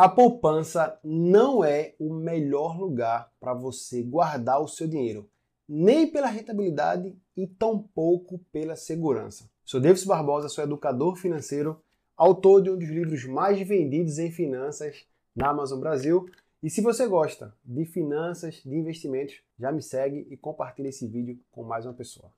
A poupança não é o melhor lugar para você guardar o seu dinheiro, nem pela rentabilidade e tampouco pela segurança. Sou Davis Barbosa, sou educador financeiro, autor de um dos livros mais vendidos em finanças na Amazon Brasil. E se você gosta de finanças, de investimentos, já me segue e compartilha esse vídeo com mais uma pessoa.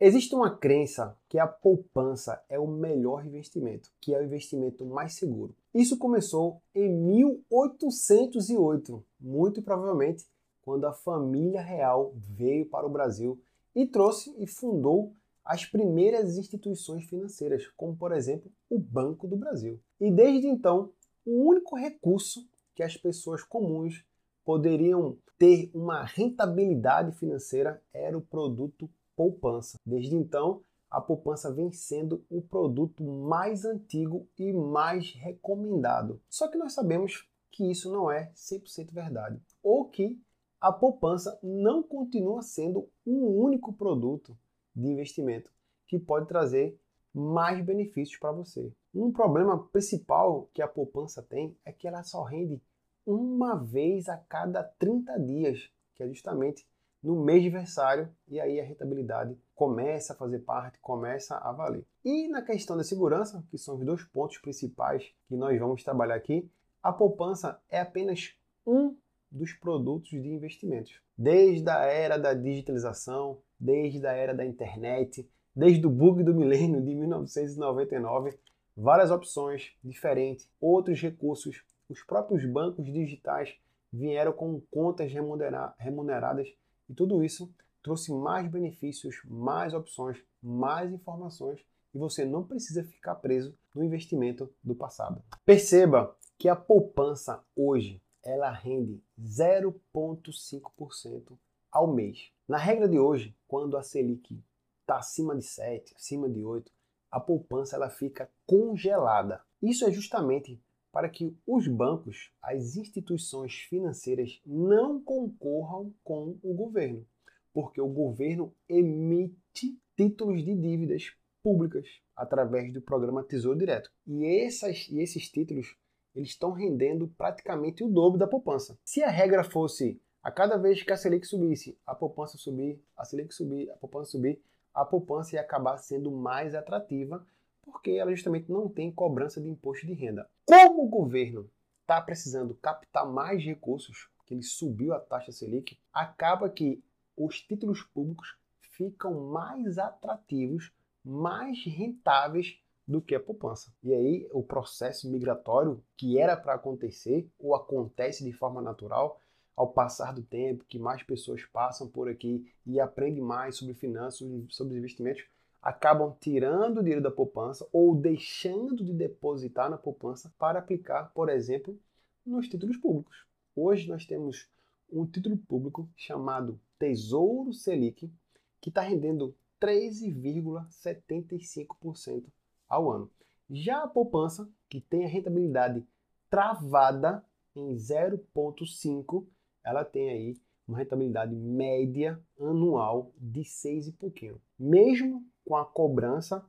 Existe uma crença que a poupança é o melhor investimento, que é o investimento mais seguro. Isso começou em 1808, muito provavelmente quando a família real veio para o Brasil e trouxe e fundou as primeiras instituições financeiras, como por exemplo o Banco do Brasil. E desde então, o único recurso que as pessoas comuns poderiam ter uma rentabilidade financeira era o produto poupança. Desde então, a poupança vem sendo o produto mais antigo e mais recomendado. Só que nós sabemos que isso não é 100% verdade, ou que a poupança não continua sendo o único produto de investimento que pode trazer mais benefícios para você. Um problema principal que a poupança tem é que ela só rende uma vez a cada 30 dias, que é justamente no mês de aniversário e aí a rentabilidade começa a fazer parte, começa a valer. E na questão da segurança, que são os dois pontos principais que nós vamos trabalhar aqui, a poupança é apenas um dos produtos de investimentos. Desde a era da digitalização, desde a era da internet, desde o bug do milênio de 1999, várias opções diferentes, outros recursos, os próprios bancos digitais vieram com contas remuneradas e tudo isso trouxe mais benefícios, mais opções, mais informações e você não precisa ficar preso no investimento do passado. Perceba que a poupança hoje ela rende 0,5% ao mês. Na regra de hoje, quando a Selic está acima de 7, acima de 8, a poupança ela fica congelada. Isso é justamente para que os bancos, as instituições financeiras não concorram com o governo, porque o governo emite títulos de dívidas públicas através do programa Tesouro Direto. E, essas, e esses títulos eles estão rendendo praticamente o dobro da poupança. Se a regra fosse a cada vez que a Selic subisse, a poupança subir, a Selic subir, a poupança subir, a poupança ia acabar sendo mais atrativa porque ela justamente não tem cobrança de imposto de renda. Como o governo está precisando captar mais recursos, que ele subiu a taxa Selic, acaba que os títulos públicos ficam mais atrativos, mais rentáveis do que a poupança. E aí o processo migratório que era para acontecer ou acontece de forma natural ao passar do tempo, que mais pessoas passam por aqui e aprendem mais sobre finanças, sobre investimentos, acabam tirando o dinheiro da poupança ou deixando de depositar na poupança para aplicar, por exemplo, nos títulos públicos. Hoje nós temos um título público chamado Tesouro Selic, que está rendendo 13,75% ao ano. Já a poupança, que tem a rentabilidade travada em 0,5, ela tem aí uma rentabilidade média anual de 6 e pouquinho. Mesmo com a cobrança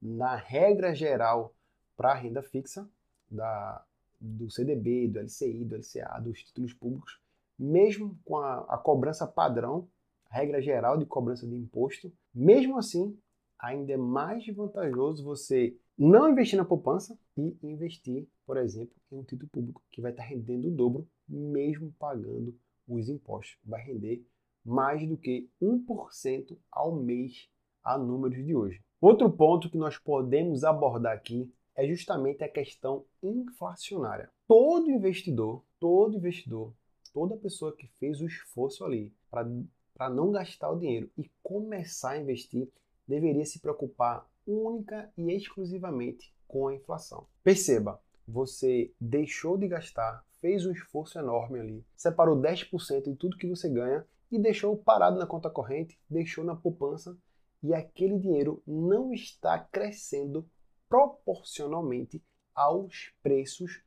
na regra geral para a renda fixa da, do CDB, do LCI, do LCA, dos títulos públicos, mesmo com a, a cobrança padrão, regra geral de cobrança de imposto, mesmo assim, ainda é mais vantajoso você não investir na poupança e investir, por exemplo, em um título público que vai estar rendendo o dobro, mesmo pagando os impostos. Vai render mais do que 1% ao mês a números de hoje. Outro ponto que nós podemos abordar aqui é justamente a questão inflacionária. Todo investidor, todo investidor, toda pessoa que fez o esforço ali para não gastar o dinheiro e começar a investir, deveria se preocupar única e exclusivamente com a inflação. Perceba, você deixou de gastar, fez um esforço enorme ali, separou 10% de tudo que você ganha e deixou parado na conta corrente, deixou na poupança e aquele dinheiro não está crescendo proporcionalmente aos preços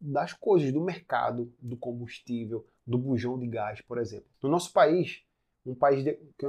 das coisas do mercado, do combustível, do bujão de gás, por exemplo. No nosso país, um país de, que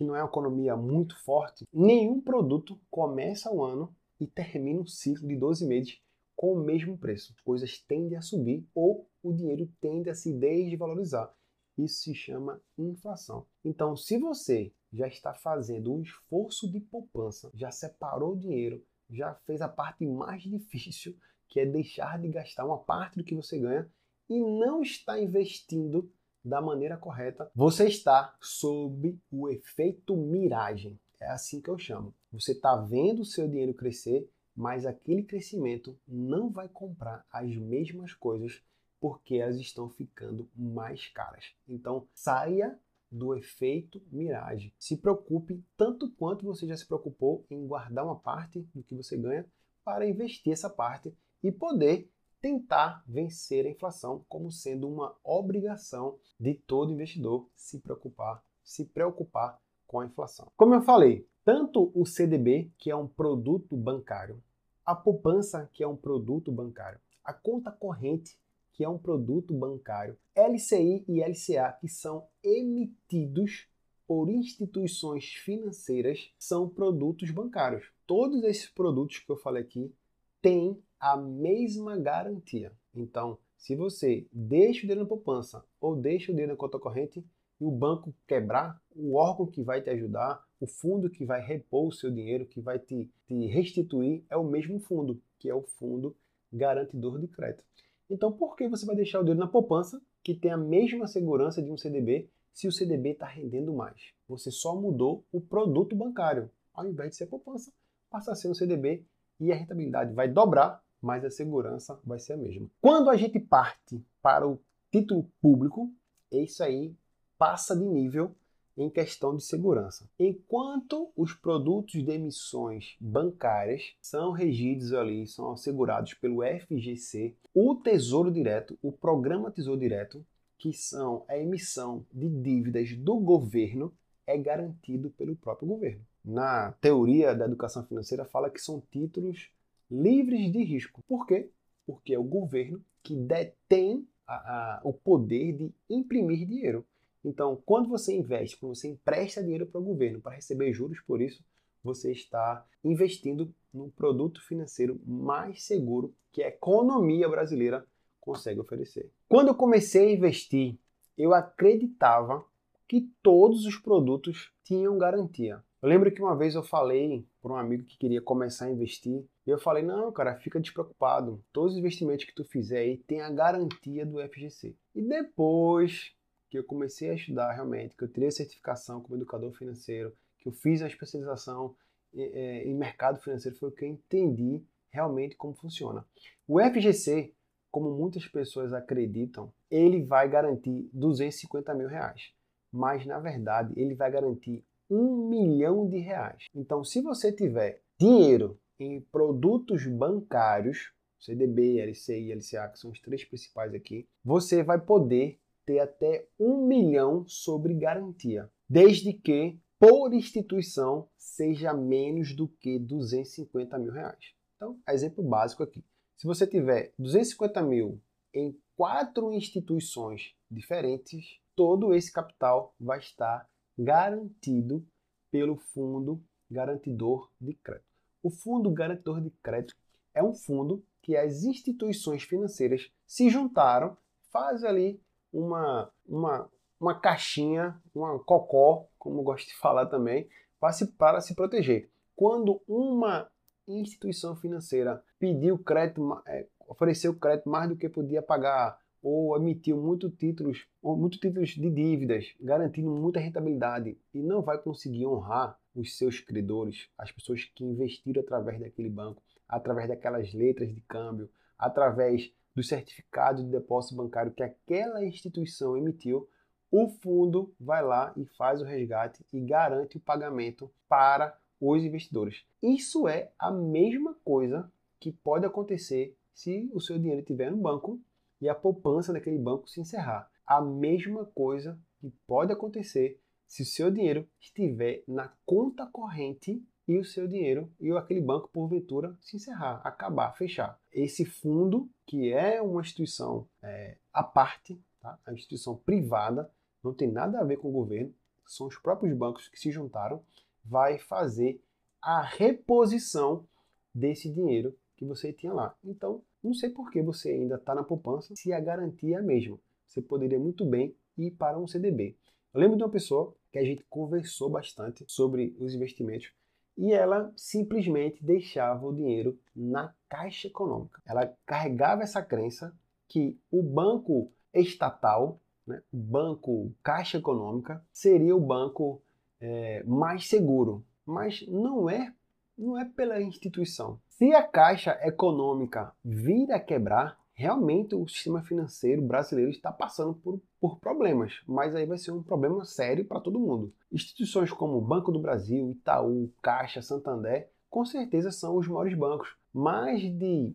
que não é uma economia muito forte, nenhum produto começa o ano e termina um ciclo de 12 meses com o mesmo preço. As coisas tendem a subir ou o dinheiro tende a se desvalorizar. Isso se chama inflação. Então, se você já está fazendo um esforço de poupança, já separou o dinheiro, já fez a parte mais difícil, que é deixar de gastar uma parte do que você ganha e não está investindo da maneira correta, você está sob o efeito miragem. É assim que eu chamo. Você está vendo o seu dinheiro crescer, mas aquele crescimento não vai comprar as mesmas coisas porque elas estão ficando mais caras. Então, saia do efeito miragem. Se preocupe tanto quanto você já se preocupou em guardar uma parte do que você ganha para investir essa parte e poder tentar vencer a inflação como sendo uma obrigação de todo investidor se preocupar, se preocupar com a inflação. Como eu falei, tanto o CDB, que é um produto bancário, a poupança, que é um produto bancário, a conta corrente, que é um produto bancário, LCI e LCA, que são emitidos por instituições financeiras, são produtos bancários. Todos esses produtos que eu falei aqui têm a mesma garantia. Então, se você deixa o dinheiro na poupança ou deixa o dinheiro na conta corrente e o banco quebrar, o órgão que vai te ajudar, o fundo que vai repor o seu dinheiro, que vai te, te restituir, é o mesmo fundo, que é o fundo garantidor de crédito. Então, por que você vai deixar o dinheiro na poupança, que tem a mesma segurança de um CDB, se o CDB está rendendo mais? Você só mudou o produto bancário. Ao invés de ser poupança, passa a ser um CDB e a rentabilidade vai dobrar, mas a segurança vai ser a mesma. Quando a gente parte para o título público, isso aí passa de nível em questão de segurança. Enquanto os produtos de emissões bancárias são regidos ali, são assegurados pelo FGC, o Tesouro Direto, o Programa Tesouro Direto, que são a emissão de dívidas do governo, é garantido pelo próprio governo. Na teoria da educação financeira fala que são títulos livres de risco. Por quê? Porque é o governo que detém a, a, o poder de imprimir dinheiro. Então, quando você investe, quando você empresta dinheiro para o governo para receber juros por isso, você está investindo no produto financeiro mais seguro que a economia brasileira consegue oferecer. Quando eu comecei a investir, eu acreditava que todos os produtos tinham garantia. Eu lembro que uma vez eu falei para um amigo que queria começar a investir, e eu falei: "Não, cara, fica despreocupado. Todos os investimentos que tu fizer aí tem a garantia do FGC". E depois que eu comecei a estudar realmente, que eu tirei a certificação como educador financeiro, que eu fiz a especialização é, em mercado financeiro, foi o que eu entendi realmente como funciona. O FGC, como muitas pessoas acreditam, ele vai garantir 250 mil reais. Mas, na verdade, ele vai garantir um milhão de reais. Então, se você tiver dinheiro em produtos bancários, CDB, LCI LCA, que são os três principais aqui, você vai poder ter até um milhão sobre garantia, desde que por instituição seja menos do que 250 mil reais. Então, exemplo básico aqui. Se você tiver 250 mil em quatro instituições diferentes, todo esse capital vai estar garantido pelo Fundo Garantidor de Crédito. O Fundo Garantidor de Crédito é um fundo que as instituições financeiras se juntaram, faz ali uma, uma, uma caixinha, uma cocó, como gosto de falar também, para se, para se proteger. Quando uma instituição financeira pediu crédito, é, ofereceu crédito mais do que podia pagar, ou emitiu muito títulos, ou títulos de dívidas, garantindo muita rentabilidade e não vai conseguir honrar os seus credores, as pessoas que investiram através daquele banco, através daquelas letras de câmbio, através do certificado de depósito bancário que aquela instituição emitiu, o fundo vai lá e faz o resgate e garante o pagamento para os investidores. Isso é a mesma coisa que pode acontecer se o seu dinheiro estiver no banco e a poupança daquele banco se encerrar. A mesma coisa que pode acontecer se o seu dinheiro estiver na conta corrente e o seu dinheiro e aquele banco, porventura, se encerrar, acabar, fechar. Esse fundo, que é uma instituição é, à parte, tá? a instituição privada, não tem nada a ver com o governo, são os próprios bancos que se juntaram, vai fazer a reposição desse dinheiro que você tinha lá. Então, não sei por que você ainda está na poupança se a garantia é a mesma. Você poderia muito bem ir para um CDB. Eu lembro de uma pessoa que a gente conversou bastante sobre os investimentos e ela simplesmente deixava o dinheiro na caixa econômica. Ela carregava essa crença que o banco estatal, né, o banco caixa econômica, seria o banco é, mais seguro. Mas não é, não é pela instituição. Se a caixa econômica vir a quebrar, realmente o sistema financeiro brasileiro está passando por, por problemas, mas aí vai ser um problema sério para todo mundo. Instituições como Banco do Brasil, Itaú, Caixa, Santander, com certeza são os maiores bancos. Mais de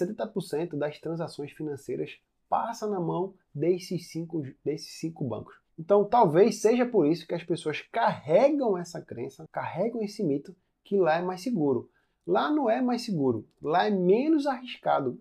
70% das transações financeiras passa na mão desses cinco, desses cinco bancos. Então, talvez seja por isso que as pessoas carregam essa crença, carregam esse mito que lá é mais seguro. Lá não é mais seguro, lá é menos arriscado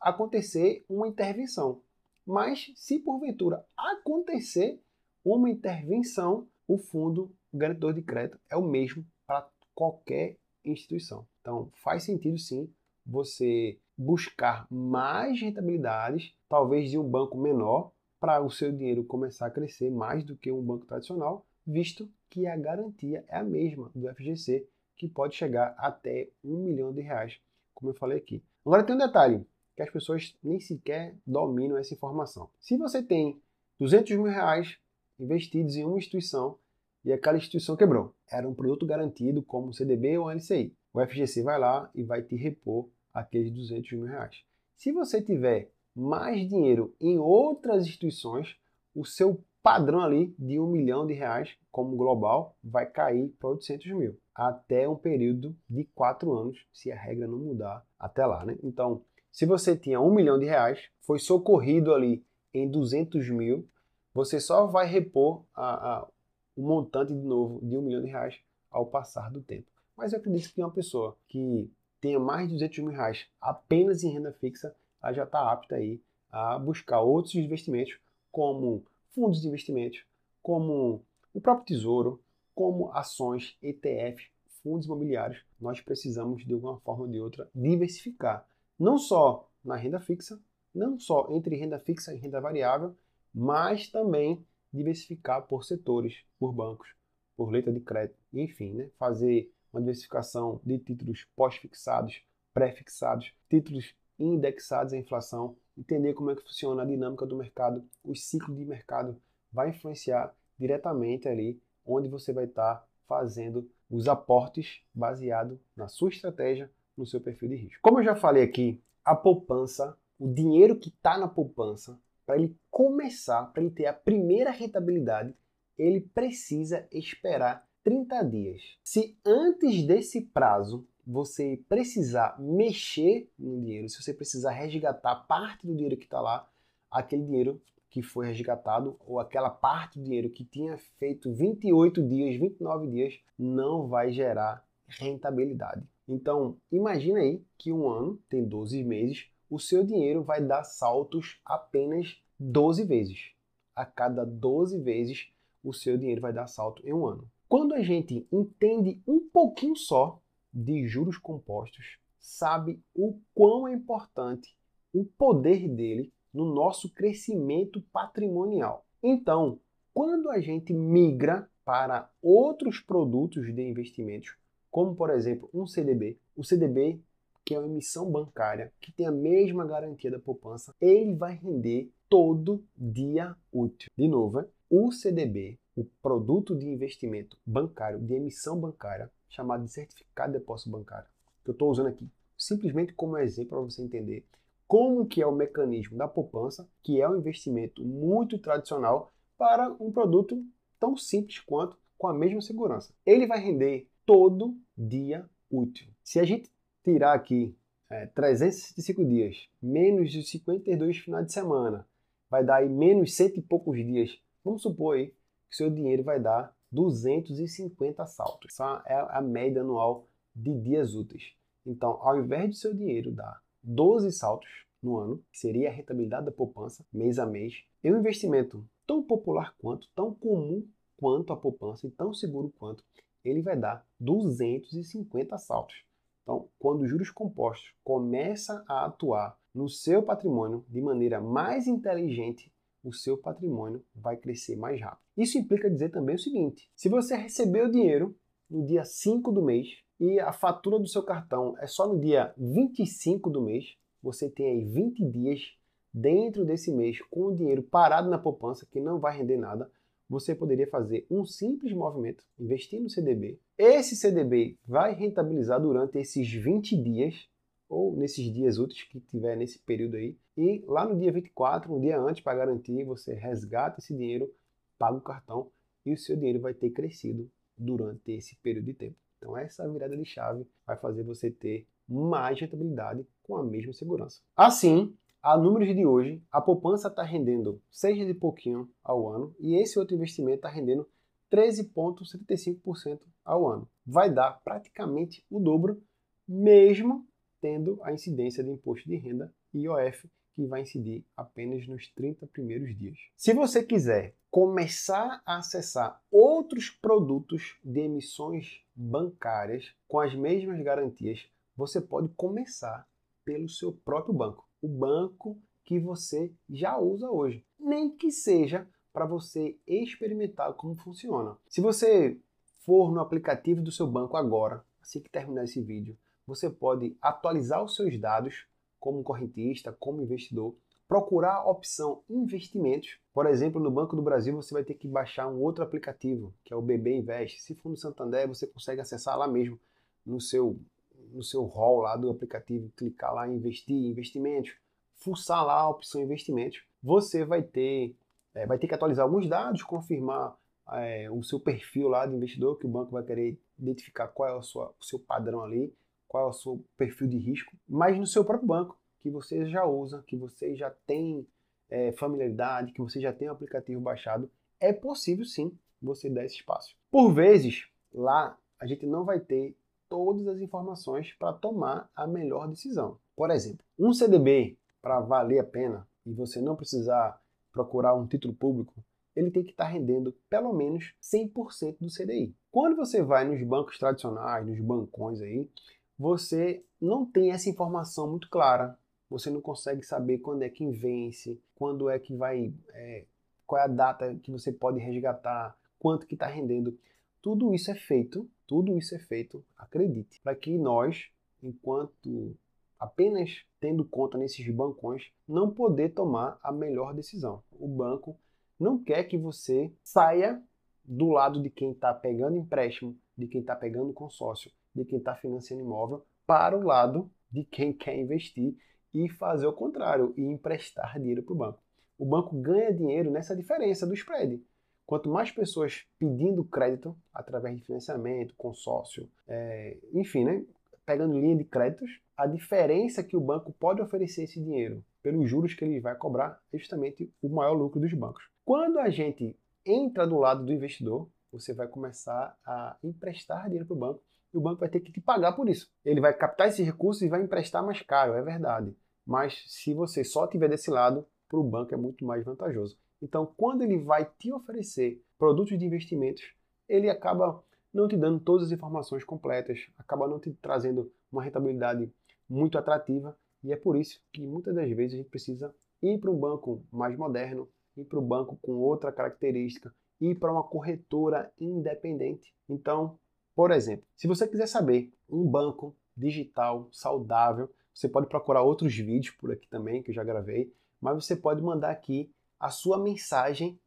acontecer uma intervenção. Mas se porventura acontecer uma intervenção, o fundo garantidor de crédito é o mesmo para qualquer instituição. Então faz sentido sim você buscar mais rentabilidades, talvez de um banco menor, para o seu dinheiro começar a crescer mais do que um banco tradicional, visto que a garantia é a mesma do FGC, que pode chegar até um milhão de reais, como eu falei aqui. Agora tem um detalhe: que as pessoas nem sequer dominam essa informação. Se você tem 200 mil reais investidos em uma instituição e aquela instituição quebrou, era um produto garantido como CDB ou LCI, o FGC vai lá e vai te repor aqueles 200 mil reais. Se você tiver mais dinheiro em outras instituições, o seu padrão ali de um milhão de reais como global vai cair para 800 mil até um período de quatro anos, se a regra não mudar até lá, né? Então, se você tinha um milhão de reais, foi socorrido ali em 200 mil, você só vai repor a, a, o montante de novo de um milhão de reais ao passar do tempo. Mas eu acredito que uma pessoa que tenha mais de 200 mil reais apenas em renda fixa, ela já está apta aí a buscar outros investimentos, como fundos de investimentos, como o próprio tesouro, como ações, ETF, fundos imobiliários. Nós precisamos, de alguma forma ou de outra, diversificar não só na renda fixa, não só entre renda fixa e renda variável, mas também diversificar por setores, por bancos, por letra de crédito, enfim, né? fazer uma diversificação de títulos pós-fixados, pré-fixados, títulos indexados à inflação, entender como é que funciona a dinâmica do mercado, os ciclos de mercado vai influenciar diretamente ali onde você vai estar fazendo os aportes baseado na sua estratégia, no seu perfil de risco. Como eu já falei aqui, a poupança, o dinheiro que está na poupança, para ele começar, para ele ter a primeira rentabilidade, ele precisa esperar 30 dias. Se antes desse prazo você precisar mexer no dinheiro, se você precisar resgatar parte do dinheiro que está lá, aquele dinheiro que foi resgatado ou aquela parte do dinheiro que tinha feito 28 dias, 29 dias, não vai gerar rentabilidade. Então, imagina aí que um ano tem 12 meses, o seu dinheiro vai dar saltos apenas 12 vezes. A cada 12 vezes, o seu dinheiro vai dar salto em um ano. Quando a gente entende um pouquinho só de juros compostos, sabe o quão é importante o poder dele no nosso crescimento patrimonial. Então, quando a gente migra para outros produtos de investimentos, como por exemplo um CDB. O CDB, que é uma emissão bancária, que tem a mesma garantia da poupança, ele vai render todo dia útil. De novo, o CDB, o produto de investimento bancário, de emissão bancária, chamado de certificado de depósito bancário, que eu estou usando aqui simplesmente como exemplo para você entender como que é o mecanismo da poupança, que é um investimento muito tradicional, para um produto tão simples quanto com a mesma segurança. Ele vai render todo dia útil. Se a gente tirar aqui é, 365 dias, menos de 52 finais de semana, vai dar aí menos cento e poucos dias. Vamos supor aí que seu dinheiro vai dar 250 saltos. Essa é a média anual de dias úteis. Então, ao invés de seu dinheiro dar 12 saltos no ano, que seria a rentabilidade da poupança mês a mês, é um investimento tão popular quanto, tão comum quanto a poupança e tão seguro quanto ele vai dar 250 saltos. Então, quando os juros compostos começam a atuar no seu patrimônio de maneira mais inteligente, o seu patrimônio vai crescer mais rápido. Isso implica dizer também o seguinte: se você recebeu o dinheiro no dia 5 do mês e a fatura do seu cartão é só no dia 25 do mês, você tem aí 20 dias dentro desse mês com o dinheiro parado na poupança que não vai render nada você poderia fazer um simples movimento, investir no CDB. Esse CDB vai rentabilizar durante esses 20 dias, ou nesses dias úteis que tiver nesse período aí. E lá no dia 24, um dia antes, para garantir, você resgata esse dinheiro, paga o cartão e o seu dinheiro vai ter crescido durante esse período de tempo. Então essa virada de chave vai fazer você ter mais rentabilidade com a mesma segurança. Assim, a números de hoje, a poupança está rendendo 6 e pouquinho ao ano e esse outro investimento está rendendo 13,75% ao ano. Vai dar praticamente o dobro, mesmo tendo a incidência de imposto de renda IOF, que vai incidir apenas nos 30 primeiros dias. Se você quiser começar a acessar outros produtos de emissões bancárias com as mesmas garantias, você pode começar pelo seu próprio banco o banco que você já usa hoje. Nem que seja para você experimentar como funciona. Se você for no aplicativo do seu banco agora, assim que terminar esse vídeo, você pode atualizar os seus dados como correntista, como investidor, procurar a opção investimentos. Por exemplo, no Banco do Brasil você vai ter que baixar um outro aplicativo, que é o BB Invest. Se for no Santander, você consegue acessar lá mesmo no seu no seu hall lá do aplicativo, clicar lá em investir, investimentos, fuçar lá a opção investimentos, você vai ter, é, vai ter que atualizar alguns dados, confirmar é, o seu perfil lá de investidor, que o banco vai querer identificar qual é o, sua, o seu padrão ali, qual é o seu perfil de risco, mas no seu próprio banco, que você já usa, que você já tem é, familiaridade, que você já tem o aplicativo baixado, é possível sim você dar esse espaço. Por vezes, lá a gente não vai ter todas as informações para tomar a melhor decisão. Por exemplo, um CDB para valer a pena e você não precisar procurar um título público, ele tem que estar tá rendendo pelo menos 100% do CDI. Quando você vai nos bancos tradicionais, nos bancões aí, você não tem essa informação muito clara. Você não consegue saber quando é que vence, quando é que vai, é, qual é a data que você pode resgatar, quanto que está rendendo. Tudo isso é feito, tudo isso é feito, acredite, para que nós, enquanto apenas tendo conta nesses bancões, não poder tomar a melhor decisão. O banco não quer que você saia do lado de quem está pegando empréstimo, de quem está pegando consórcio, de quem está financiando imóvel, para o lado de quem quer investir e fazer o contrário e emprestar dinheiro para o banco. O banco ganha dinheiro nessa diferença do spread. Quanto mais pessoas pedindo crédito através de financiamento, consórcio, é, enfim, né, pegando linha de créditos, a diferença que o banco pode oferecer esse dinheiro pelos juros que ele vai cobrar é justamente o maior lucro dos bancos. Quando a gente entra do lado do investidor, você vai começar a emprestar dinheiro para o banco e o banco vai ter que te pagar por isso. Ele vai captar esses recursos e vai emprestar mais caro, é verdade. Mas se você só tiver desse lado, para o banco é muito mais vantajoso. Então, quando ele vai te oferecer produtos de investimentos, ele acaba não te dando todas as informações completas, acaba não te trazendo uma rentabilidade muito atrativa e é por isso que muitas das vezes a gente precisa ir para um banco mais moderno, ir para um banco com outra característica, ir para uma corretora independente. Então, por exemplo, se você quiser saber um banco digital saudável, você pode procurar outros vídeos por aqui também que eu já gravei, mas você pode mandar aqui a sua mensagem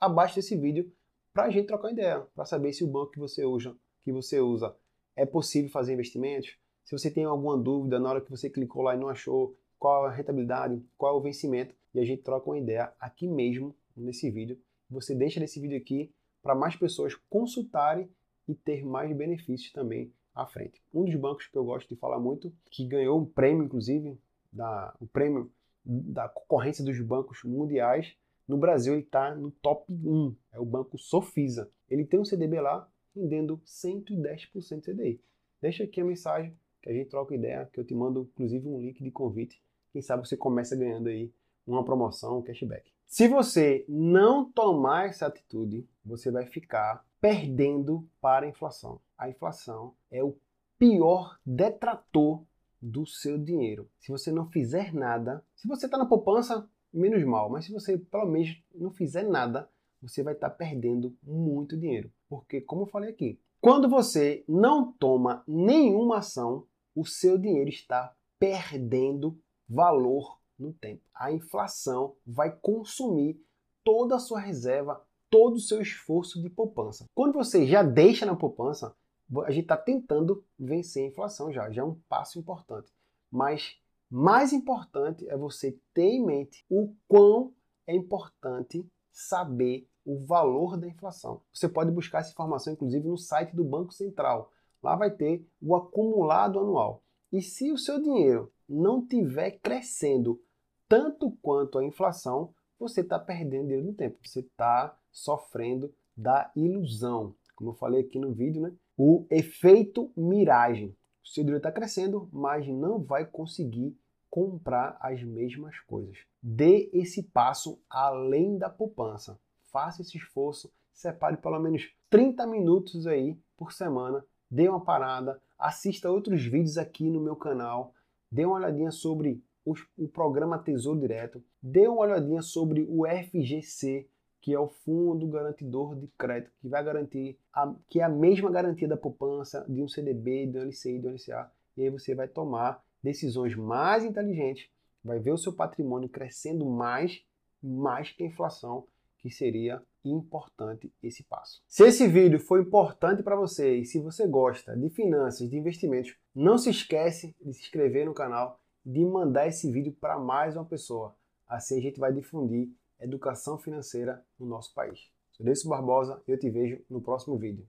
abaixo desse vídeo para a gente trocar ideia, para saber se o banco que você usa, que você usa é possível fazer investimentos. Se você tem alguma dúvida na hora que você clicou lá e não achou qual a rentabilidade, qual é o vencimento, e a gente troca uma ideia aqui mesmo nesse vídeo. Você deixa esse vídeo aqui para mais pessoas consultarem e ter mais benefícios também à frente. Um dos bancos que eu gosto de falar muito, que ganhou um prêmio inclusive, da, o prêmio da concorrência dos bancos mundiais, no Brasil ele está no top 1, é o banco Sofisa. Ele tem um CDB lá rendendo 110% CDI. Deixa aqui a mensagem que a gente troca ideia, que eu te mando inclusive um link de convite. Quem sabe você começa ganhando aí uma promoção, um cashback. Se você não tomar essa atitude, você vai ficar perdendo para a inflação. A inflação é o pior detrator do seu dinheiro. Se você não fizer nada, se você está na poupança, menos mal, mas se você pelo menos não fizer nada, você vai estar tá perdendo muito dinheiro. Porque, como eu falei aqui, quando você não toma nenhuma ação, o seu dinheiro está perdendo valor no tempo. A inflação vai consumir toda a sua reserva, todo o seu esforço de poupança. Quando você já deixa na poupança, a gente está tentando vencer a inflação já, já é um passo importante. Mas mais importante é você ter em mente o quão é importante saber o valor da inflação. Você pode buscar essa informação, inclusive, no site do Banco Central. Lá vai ter o acumulado anual. E se o seu dinheiro não estiver crescendo tanto quanto a inflação, você está perdendo dinheiro no tempo. Você está sofrendo da ilusão. Como eu falei aqui no vídeo, né? O efeito miragem. O seu dinheiro está crescendo, mas não vai conseguir comprar as mesmas coisas. Dê esse passo além da poupança. Faça esse esforço, separe pelo menos 30 minutos aí por semana, dê uma parada, assista outros vídeos aqui no meu canal, dê uma olhadinha sobre o programa Tesouro Direto, dê uma olhadinha sobre o FGC, que é o Fundo Garantidor de Crédito, que vai garantir, a, que é a mesma garantia da poupança de um CDB, de um LCI, de um LCA, e aí você vai tomar decisões mais inteligentes, vai ver o seu patrimônio crescendo mais, mais que a inflação, que seria importante esse passo. Se esse vídeo foi importante para você e se você gosta de finanças, de investimentos, não se esquece de se inscrever no canal, de mandar esse vídeo para mais uma pessoa. Assim a gente vai difundir educação financeira no nosso país. Sou Deus Barbosa e eu te vejo no próximo vídeo.